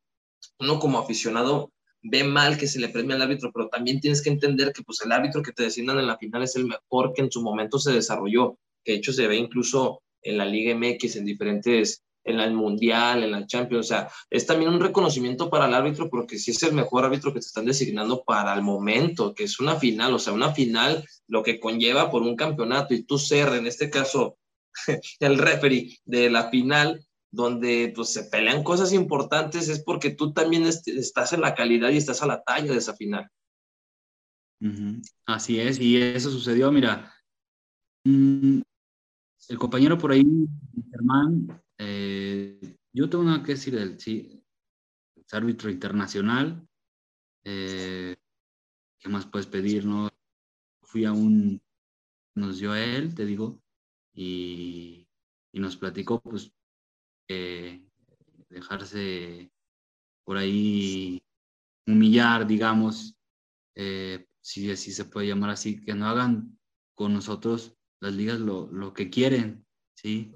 uno como aficionado ve mal que se le premie al árbitro, pero también tienes que entender que pues el árbitro que te designan en la final es el mejor que en su momento se desarrolló, que de hecho se ve incluso en la Liga MX, en diferentes, en el Mundial, en la Champions, o sea, es también un reconocimiento para el árbitro porque si es el mejor árbitro que te están designando para el momento, que es una final, o sea, una final lo que conlleva por un campeonato y tú ser, en este caso, el referee de la final, donde pues se pelean cosas importantes, es porque tú también estás en la calidad y estás a la talla de esa final. Así es, y eso sucedió, mira, mm, el compañero por ahí, Germán, eh, yo tengo una que decir del sí, es árbitro internacional, eh, ¿qué más puedes pedir, no? Fui a un, nos dio a él, te digo, y, y nos platicó, pues, dejarse por ahí humillar, digamos, eh, si así se puede llamar así, que no hagan con nosotros las ligas lo, lo que quieren, ¿sí?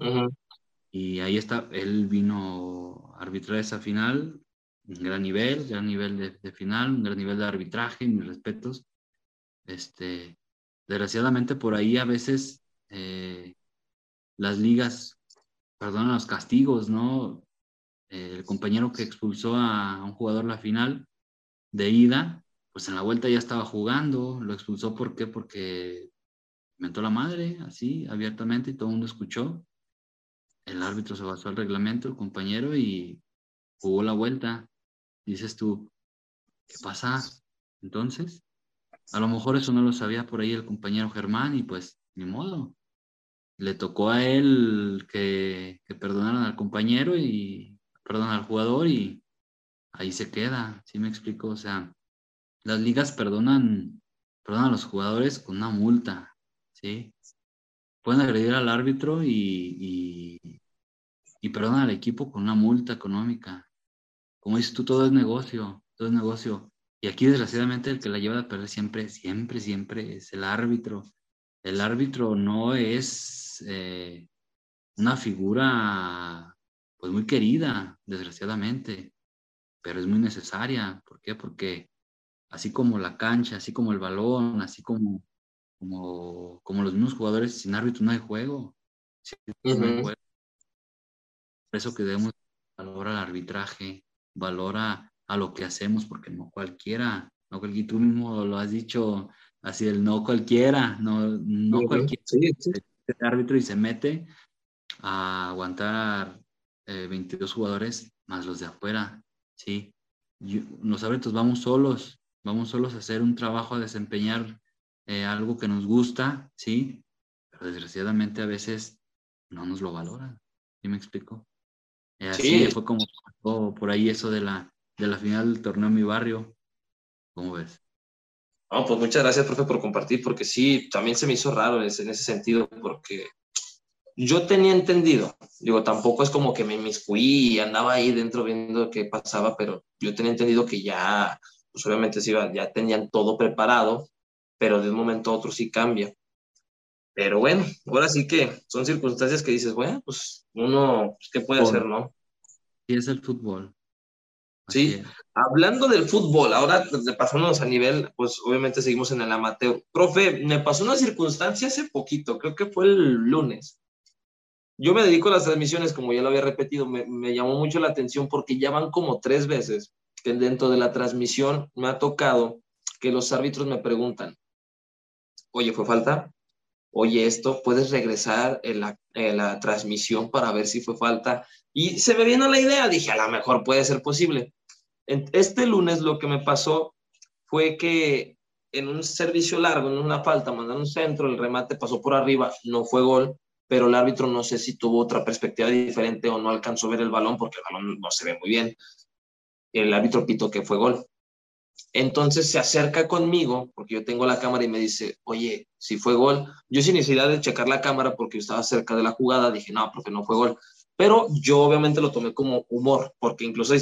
Y ahí está, él vino a arbitrar esa final, un gran nivel, gran nivel de, final, un gran nivel de arbitraje, mis respetos. Este, desgraciadamente por ahí a veces eh, las ligas perdonan los castigos, ¿no? el compañero que expulsó a un jugador la final de ida, pues en la vuelta ya estaba jugando, lo expulsó ¿por qué? Porque mentó la madre, así, abiertamente, y todo el mundo escuchó. El árbitro se basó al reglamento, compañero, y jugó la vuelta. Dices tú, ¿qué pasa? Entonces, a lo mejor eso no lo sabía por ahí el compañero Germán, y pues, ni modo, le tocó a él que, que al compañero y perdón al jugador y ahí se queda, ¿sí me explico? O sea, las ligas perdonan, perdonan a los jugadores con una multa, ¿sí? Pueden agredir al árbitro y, y, y perdonan al equipo con una multa económica. Como dices tú, todo es negocio, todo es negocio. Y aquí, desgraciadamente, el que la lleva a perder siempre, siempre, siempre es el árbitro. El árbitro no es eh, una figura pues muy querida, desgraciadamente, pero es muy necesaria. ¿Por qué? Porque así como la cancha, así como el balón, así como, como, como los mismos jugadores, sin árbitro no hay juego. Por eso que debemos valorar al arbitraje, valora a lo que hacemos, porque no cualquiera, no cualquiera, tú mismo lo has dicho, así el no cualquiera, no, no cualquiera árbitro y se mete a aguantar 22 eh, jugadores más los de afuera, ¿sí? los árbitros vamos solos, vamos solos a hacer un trabajo, a desempeñar eh, algo que nos gusta, ¿sí? Pero desgraciadamente a veces no nos lo valoran, ¿sí me explico? Eh, así fue como por ahí eso de la, de la final del torneo en mi barrio. ¿Cómo ves? No, pues muchas gracias, profe, por compartir, porque sí, también se me hizo raro en ese, sentido, porque yo tenía entendido, digo, tampoco es como que me inmiscuí y andaba ahí dentro viendo qué pasaba, pero yo tenía entendido que ya, pues obviamente sí, ya tenían todo preparado, pero de un momento a otro sí cambia. Pero bueno, ahora sí que son circunstancias que dices, bueno, pues uno, pues, ¿qué puede hacer, no? Sí, es el fútbol. Sí, hablando del fútbol, ahora pasándonos a nivel, pues obviamente seguimos en el amateur. Profe, me pasó una circunstancia hace poquito, creo que fue el lunes. Yo me dedico a las transmisiones, como ya lo había repetido, me, me llamó mucho la atención porque ya van como tres veces que dentro de la transmisión me ha tocado que los árbitros me preguntan, oye, ¿fue falta? Oye, esto, ¿puedes regresar en la, transmisión para ver si fue falta? Y se me vino la idea, dije, a lo mejor puede ser posible este lunes lo que me pasó fue que en un servicio largo, en una falta, mandaron un centro, el remate pasó por arriba, no fue gol, pero el árbitro no sé si tuvo otra perspectiva diferente o no alcanzó a ver el balón porque el balón no se ve muy bien. El árbitro pito que fue gol. Entonces se acerca conmigo, porque yo tengo la cámara y me dice, oye, si fue gol. Yo sin necesidad de checar la cámara porque yo estaba cerca de la jugada, dije, no, porque no fue gol. Pero yo obviamente lo tomé como humor, porque incluso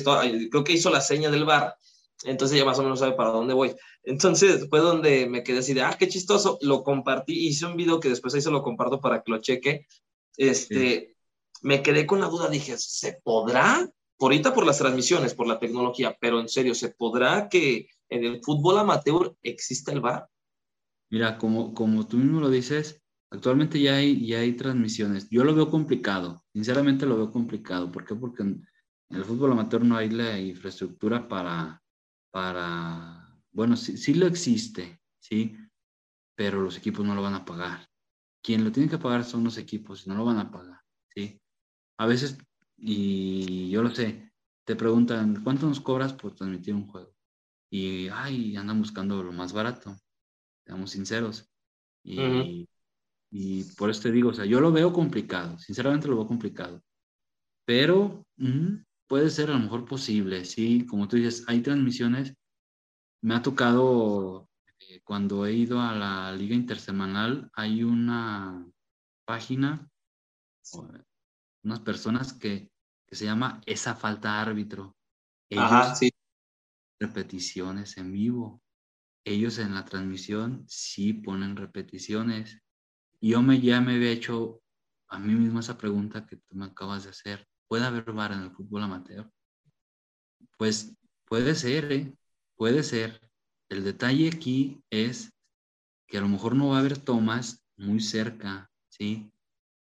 creo que hizo la seña del bar, entonces ya más o menos sabe para dónde voy. Entonces fue donde me quedé así de, ah, qué chistoso, lo compartí, hice un video que después ahí se lo comparto para que lo cheque. Este, me quedé con la duda, dije, ¿se podrá? Ahorita por las transmisiones, por la tecnología, pero en serio, ¿se podrá que en el fútbol amateur exista el VAR? Mira, como, como tú mismo lo dices, actualmente ya hay, ya hay transmisiones. Yo lo veo complicado, sinceramente lo veo complicado. ¿Por qué? Porque en, el fútbol amateur no hay la infraestructura para, para bueno, sí, sí lo existe, ¿sí? Pero los equipos no lo van a pagar. Quien lo tiene que pagar son los equipos, no lo van a pagar, ¿sí? A veces, y yo lo sé, te preguntan, ¿cuánto nos cobras por transmitir un juego? Y, ay, andan buscando lo más barato, seamos sinceros. Y, y por eso te digo, o sea, yo lo veo complicado, sinceramente lo veo complicado. Pero puede ser a lo mejor posible, sí, como tú dices, hay transmisiones. Me ha tocado eh, cuando he ido a la liga intersemanal, hay una página, unas personas que, que se llama Esa Falta Árbitro. Ajá, sí repeticiones en vivo. Ellos en la transmisión sí ponen repeticiones. Yo me, ya me había hecho a mí mismo esa pregunta que tú me acabas de hacer. ¿Puede haber VAR en el fútbol amateur? Pues puede ser, ¿eh? puede ser. El detalle aquí es que a lo mejor no va a haber tomas muy cerca, ¿sí?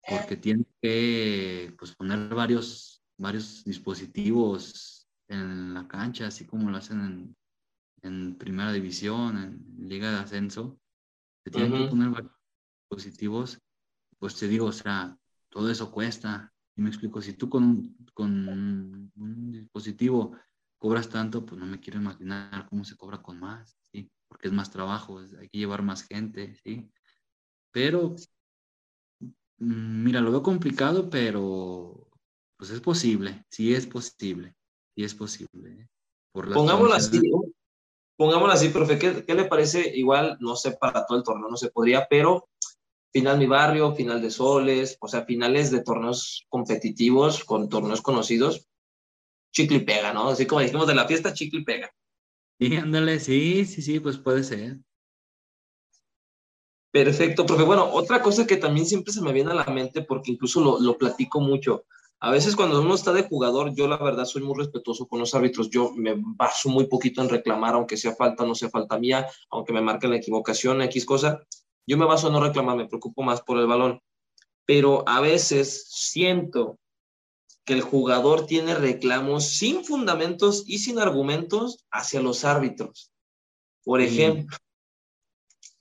Porque tiene que pues, poner varios, varios dispositivos en la cancha, así como lo hacen en, primera división, en liga de ascenso, se tienen que poner varios dispositivos, pues te digo, o sea, todo eso cuesta. Y me explico, si tú con, con un, dispositivo cobras tanto, pues no me quiero imaginar cómo se cobra con más, ¿sí? Porque es más trabajo, hay que llevar más gente, ¿sí? Pero, mira, lo veo complicado, pero pues es posible, sí es posible y es posible. ¿eh? pongámoslo así, pongámoslo así, profe, ¿qué, le parece? Igual, no sé, para todo el torneo no se podría, pero final mi barrio, final de soles, o sea, finales de torneos competitivos con torneos conocidos, chicle y pega, ¿no? Así como dijimos de la fiesta, chicle y pega. Sí, ándale, sí, sí, sí, pues puede ser. Perfecto, profe. Bueno, otra cosa que también siempre se me viene a la mente, porque incluso lo, lo platico mucho, a veces cuando uno está de jugador, yo la verdad soy muy respetuoso con los árbitros. Yo me baso muy poquito en reclamar, aunque sea falta, no sea falta mía, aunque me marquen la equivocación, X cosa. Yo me baso en no reclamar, me preocupo más por el balón. Pero a veces siento que el jugador tiene reclamos sin fundamentos y sin argumentos hacia los árbitros. Por ejemplo,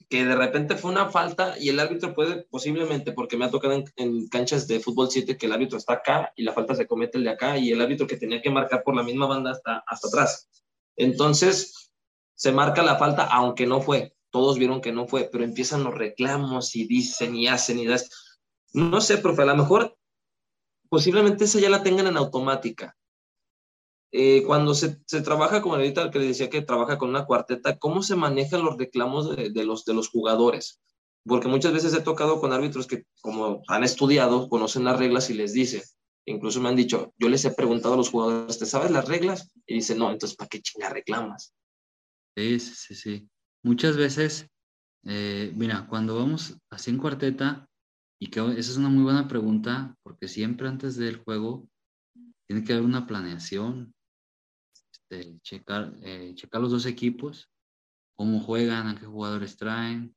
que de repente fue una falta y el árbitro puede posiblemente, porque me ha tocado en, canchas de fútbol 7 que el árbitro está acá y la falta se comete el de acá y el árbitro que tenía que marcar por la misma banda está hasta atrás. Entonces, se marca la falta aunque no fue. Todos vieron que no fue, pero empiezan los reclamos y dicen y hacen y das. No sé, profe, a lo mejor posiblemente esa ya la tengan en automática. Eh, cuando se, se, trabaja, como ahorita que le decía que trabaja con una cuarteta, ¿cómo se manejan los reclamos de, los, de los jugadores? Porque muchas veces he tocado con árbitros que, como han estudiado, conocen las reglas y les dice, incluso me han dicho, yo les he preguntado a los jugadores, ¿te sabes las reglas? Y dicen, no, entonces, ¿para qué chinga reclamas? Sí, sí, sí. Muchas veces, eh, mira, cuando vamos así en cuarteta, y que esa es una muy buena pregunta, porque siempre antes del juego tiene que haber una planeación, este, checar, eh, checar los dos equipos, cómo juegan, a qué jugadores traen.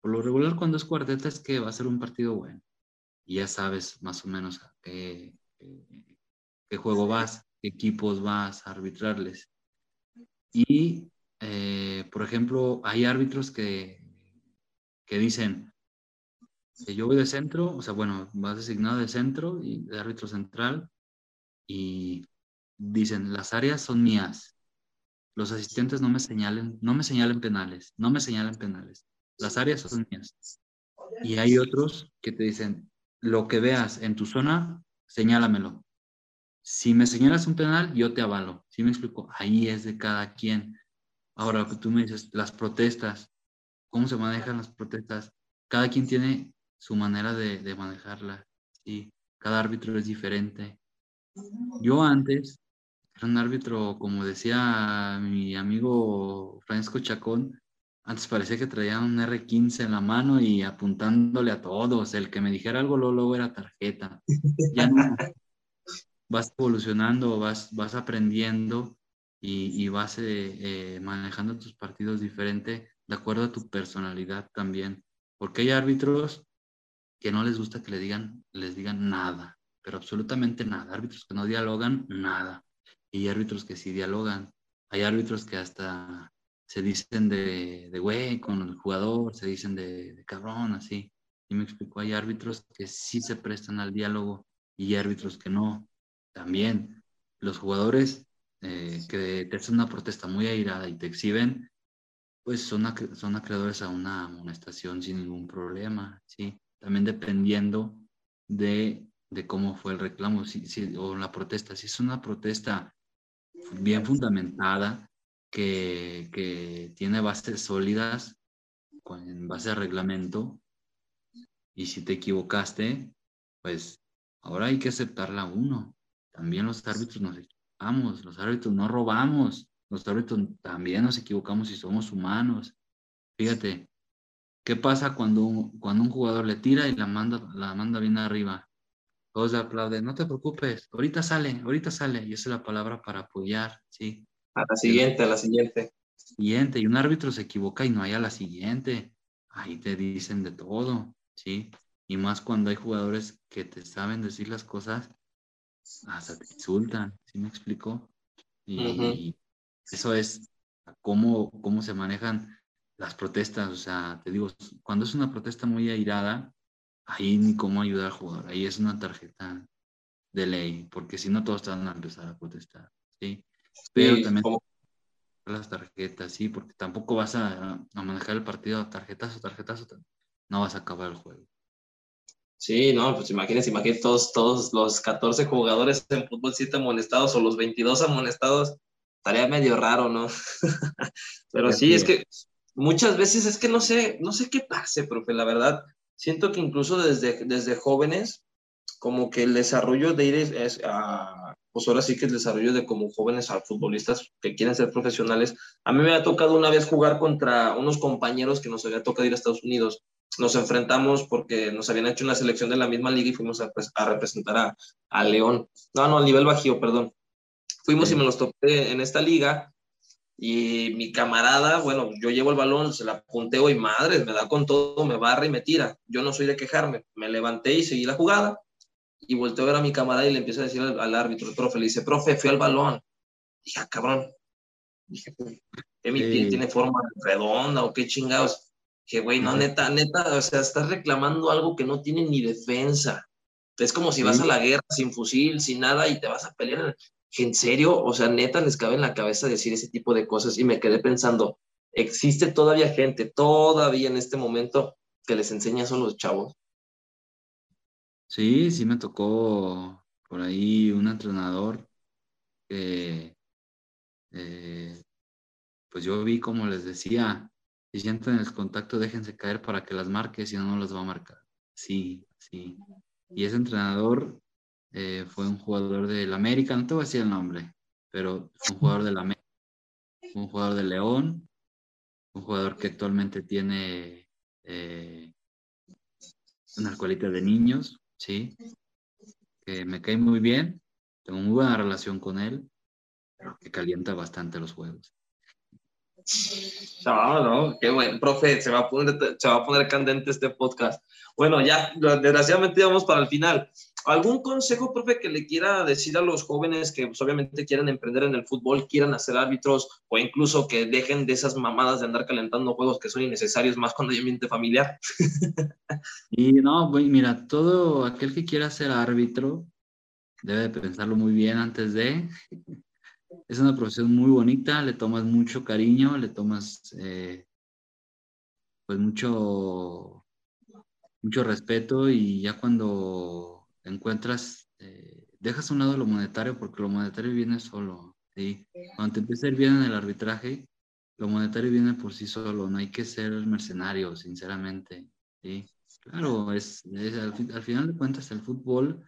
Por lo regular, cuando es cuarteta, es que va a ser un partido bueno. Y ya sabes más o menos a qué, qué juego vas, qué equipos vas a arbitrarles. Y, eh, por ejemplo, hay árbitros que, que dicen, que yo voy de centro, o sea, bueno, vas designado de centro y de árbitro central, y dicen, las áreas son mías. Los asistentes no me señalen, no me señalen penales, no me señalen penales. Las áreas son mías. Y hay otros que te dicen, lo que veas en tu zona, señálamelo. Si me señalas un penal, yo te avalo. ¿Sí me explico? Ahí es de cada quien. Ahora, que tú me dices, las protestas, ¿cómo se manejan las protestas? Cada quien tiene su manera de, de manejarla, y cada árbitro es diferente. Yo antes era un árbitro, como decía mi amigo Francisco Chacón, antes parecía que traía un R15 en la mano y apuntándole a todos. El que me dijera algo luego, era tarjeta. Ya. Vas evolucionando, vas, vas aprendiendo y, vas eh, eh, manejando tus partidos diferente de acuerdo a tu personalidad también. Porque hay árbitros que no les gusta que le digan, les digan nada, pero absolutamente nada. Árbitros que no dialogan, nada. Y árbitros que sí dialogan. Hay árbitros que hasta se dicen de, de güey con el jugador, se dicen de, cabrón, así. Y me explico, hay árbitros que sí se prestan al diálogo y árbitros que no. También los jugadores eh, que te hacen una protesta muy airada y te exhiben, pues son, son acreedores a una amonestación sin ningún problema, ¿sí? También dependiendo de, de cómo fue el reclamo si, si, o la protesta. Si es una protesta bien fundamentada, que, tiene bases sólidas en base a reglamento y si te equivocaste, pues ahora hay que aceptarla uno. También los árbitros nos equivocamos, los árbitros no robamos, los árbitros también nos equivocamos y somos humanos. Fíjate, ¿qué pasa cuando, cuando un jugador le tira y la manda, la manda bien arriba? Todos le aplauden, no te preocupes, ahorita sale, ahorita sale, y esa es la palabra para apoyar, ¿sí? A la siguiente, a la siguiente. Siguiente, y un árbitro se equivoca y no hay a la siguiente. Ahí te dicen de todo, ¿sí? Y más cuando hay jugadores que te saben decir las cosas, hasta te insultan, ¿sí me explico? Y, eso es cómo, cómo se manejan las protestas, o sea, te digo, cuando es una protesta muy airada, ahí ni cómo ayudar al jugador, ahí es una tarjeta de ley, porque si no todos están a empezar a protestar, ¿sí? Pero también las tarjetas, sí, porque tampoco vas a, manejar el partido a tarjetas o tarjetas, no vas a acabar el juego. Sí, no, pues imagínense, imagínense todos, todos los 14 jugadores en fútbol 7 amonestados o los 22 amonestados, estaría medio raro, ¿no? Pero sí, es que muchas veces es que no sé, no sé qué pase, profe, la verdad, siento que incluso desde, desde jóvenes, como que el desarrollo de ir es, a, pues ahora sí que el desarrollo de como jóvenes a futbolistas que quieren ser profesionales. A mí me ha tocado una vez jugar contra unos compañeros que nos había tocado ir a Estados Unidos. Nos enfrentamos porque nos habían hecho una selección de la misma liga y fuimos a, pues, a representar a, a, León. No, no, al nivel bajío, perdón. Fuimos y me los topé en esta liga y mi camarada, bueno, yo llevo el balón, se la punteo y madre, me da con todo, me barra y me tira. Yo no soy de quejarme. Me levanté y seguí la jugada y volteo a ver a mi camarada y le empiezo a decir al, árbitro, el profe, le dice, profe, fui al balón. Dije, ah, cabrón. Dije, ¿qué mi piel tiene forma redonda o qué chingados? Dije, güey, no, neta, neta, o sea, estás reclamando algo que no tiene ni defensa. Es como si vas a la guerra sin fusil, sin nada y te vas a pelear. En serio, o sea, neta, les cabe en la cabeza decir ese tipo de cosas y me quedé pensando, existe todavía gente, todavía en este momento, que les enseña eso a los chavos. Sí, sí me tocó por ahí un entrenador que, eh, pues yo vi como les decía, si sienten el contacto, déjense caer para que las marque, si no, no las va a marcar. Sí, sí. Y ese entrenador eh, fue un jugador del América, no te voy a decir el nombre, pero fue un jugador del América, un jugador de León, un jugador que actualmente tiene eh, una escuelita de niños, ¿sí? Que me cae muy bien, tengo muy buena relación con él, pero que calienta bastante los juegos. No, no, qué bueno, profe, se va, a poner, se va a poner candente este podcast. Bueno, ya, desgraciadamente vamos para el final. ¿Algún consejo, profe, que le quiera decir a los jóvenes que pues, obviamente quieren emprender en el fútbol, quieran hacer árbitros o incluso que dejen de esas mamadas de andar calentando juegos que son innecesarios más cuando hay ambiente familiar? y no, mira, todo aquel que quiera ser árbitro debe pensarlo muy bien antes de. Es una profesión muy bonita, le tomas mucho cariño, le tomas eh, pues mucho, mucho respeto y ya cuando encuentras, eh, dejas a un lado lo monetario porque lo monetario viene solo. ¿sí? Cuando te empieza a ir bien en el arbitraje, lo monetario viene por sí solo, no hay que ser mercenario, sinceramente. ¿sí? Claro, es, al, final de cuentas el fútbol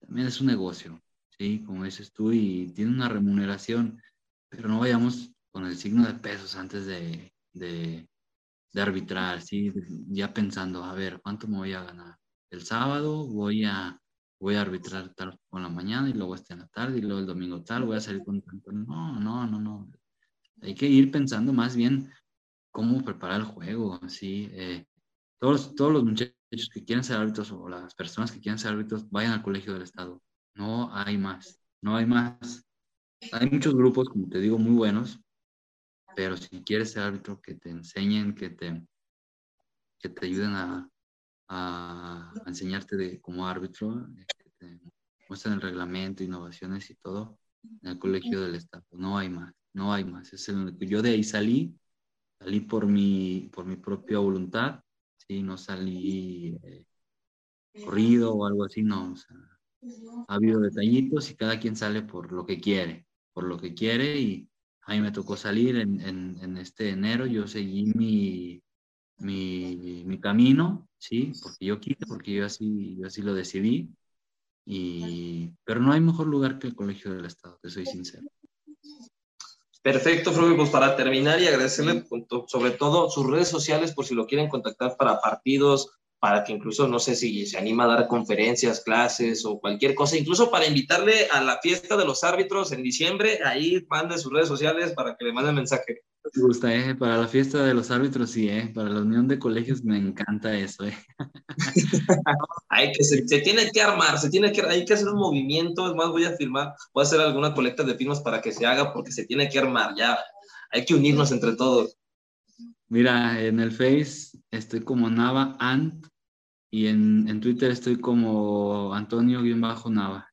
también es un negocio, ¿sí? como dices tú, y tiene una remuneración, pero no vayamos con el signo de pesos antes de, de, de arbitrar, ¿sí? ya pensando, a ver, ¿cuánto me voy a ganar? El sábado voy a, voy a arbitrar tal con la mañana y luego este en la tarde y luego el domingo tal, voy a salir con tanto. No, no, no, no. Hay que ir pensando más bien cómo preparar el juego, ¿sí? Eh, todos, todos los muchachos que quieren ser árbitros o las personas que quieren ser árbitros vayan al colegio del Estado. No hay más, no hay más. Hay muchos grupos, como te digo, muy buenos, pero si quieres ser árbitro, que te enseñen, que te, que te ayuden a, a, enseñarte de, como árbitro, que te muestren el reglamento, innovaciones y todo en el colegio del Estado. No hay más, no hay más. Es el, yo de ahí salí, salí por mi, por mi propia voluntad, ¿sí? no salí eh, corrido o algo así, no. ha habido detallitos y cada quien sale por lo que quiere, por lo que quiere y a mí me tocó salir en, en, en este enero, yo seguí mi, mi, mi, camino, ¿sí? Porque yo quise, porque yo así, yo así lo decidí. Y, pero no hay mejor lugar que el Colegio del Estado, te soy sincero. Perfecto, Frobe, pues para terminar y agradecerle sobre todo sus redes sociales por si lo quieren contactar para partidos, para que incluso, no sé si se anima a dar conferencias, clases o cualquier cosa, incluso para invitarle a la fiesta de los árbitros en diciembre, ahí mande sus redes sociales para que le mande mensaje. Me gusta, ¿eh? Para la fiesta de los árbitros, sí, ¿eh? Para la unión de colegios me encanta eso, ¿eh? hay que, se, tiene que armar, se tiene que, hay que hacer un movimiento, es más, voy a firmar, voy a hacer alguna colecta de firmas para que se haga, porque se tiene que armar, ya, hay que unirnos entre todos. Mira, en el Face estoy como Nava Ant y en, en Twitter estoy como Antonio-Nava.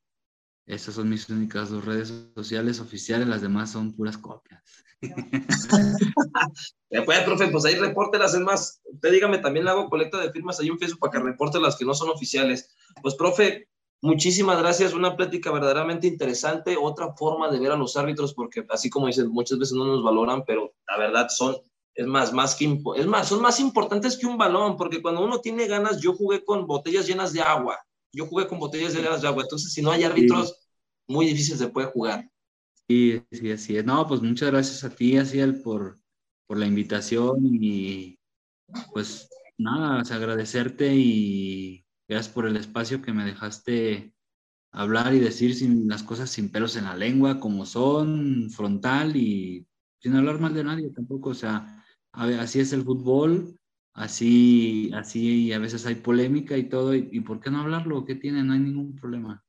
Esas son mis únicas dos redes sociales oficiales, las demás son puras copias. Después, profe, pues ahí repórtelas, es más, usted dígame, también le hago colecta de firmas ahí en Facebook para que reporte las que no son oficiales. Pues, profe, muchísimas gracias, una plática verdaderamente interesante, otra forma de ver a los árbitros, porque así como dicen, muchas veces no nos valoran, pero la verdad son, es más, más que, es más, son más importantes que un balón, porque cuando uno tiene ganas, yo jugué con botellas llenas de agua, yo jugué con botellas llenas de agua, entonces si no hay árbitros, muy difícil se puede jugar. Sí, sí, así es. No, pues muchas gracias a ti, Asiel, por, por la invitación y pues nada, agradecerte y gracias por el espacio que me dejaste hablar y decir sin, las cosas sin pelos en la lengua, como son, frontal y sin hablar mal de nadie tampoco. O sea, así es el fútbol, así, así a veces hay polémica y todo, y, y ¿por qué no hablarlo? ¿Qué tiene? No hay ningún problema.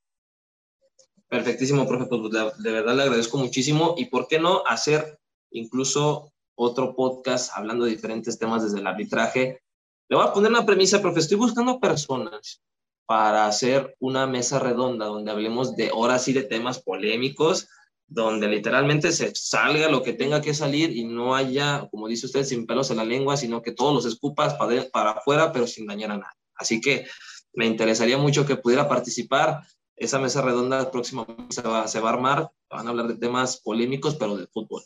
Perfectísimo, profe, pues de verdad le agradezco muchísimo y por qué no hacer incluso otro podcast hablando de diferentes temas desde el arbitraje. Le voy a poner una premisa, profe, estoy buscando personas para hacer una mesa redonda donde hablemos de horas y de temas polémicos, donde literalmente se salga lo que tenga que salir y no haya, como dice usted, sin pelos en la lengua, sino que todos los escupas para, para afuera, pero sin dañar a nadie. Así que me interesaría mucho que pudiera participar esa mesa redonda próximamente se va, se va a armar, van a hablar de temas polémicos, pero de fútbol.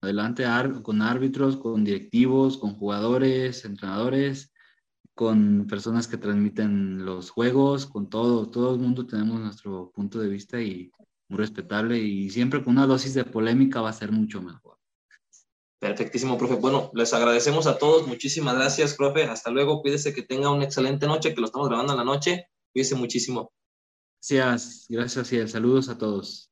Adelante con árbitros, con directivos, con jugadores, entrenadores, con personas que transmiten los juegos, con todo, todo el mundo tenemos nuestro punto de vista y muy respetable y siempre con una dosis de polémica va a ser mucho mejor. Perfectísimo, profe. Bueno, les agradecemos a todos. Muchísimas gracias, profe. Hasta luego. Cuídese que tenga una excelente noche, que lo estamos grabando en la noche. Cuídese muchísimo. Gracias, gracias y saludos a todos.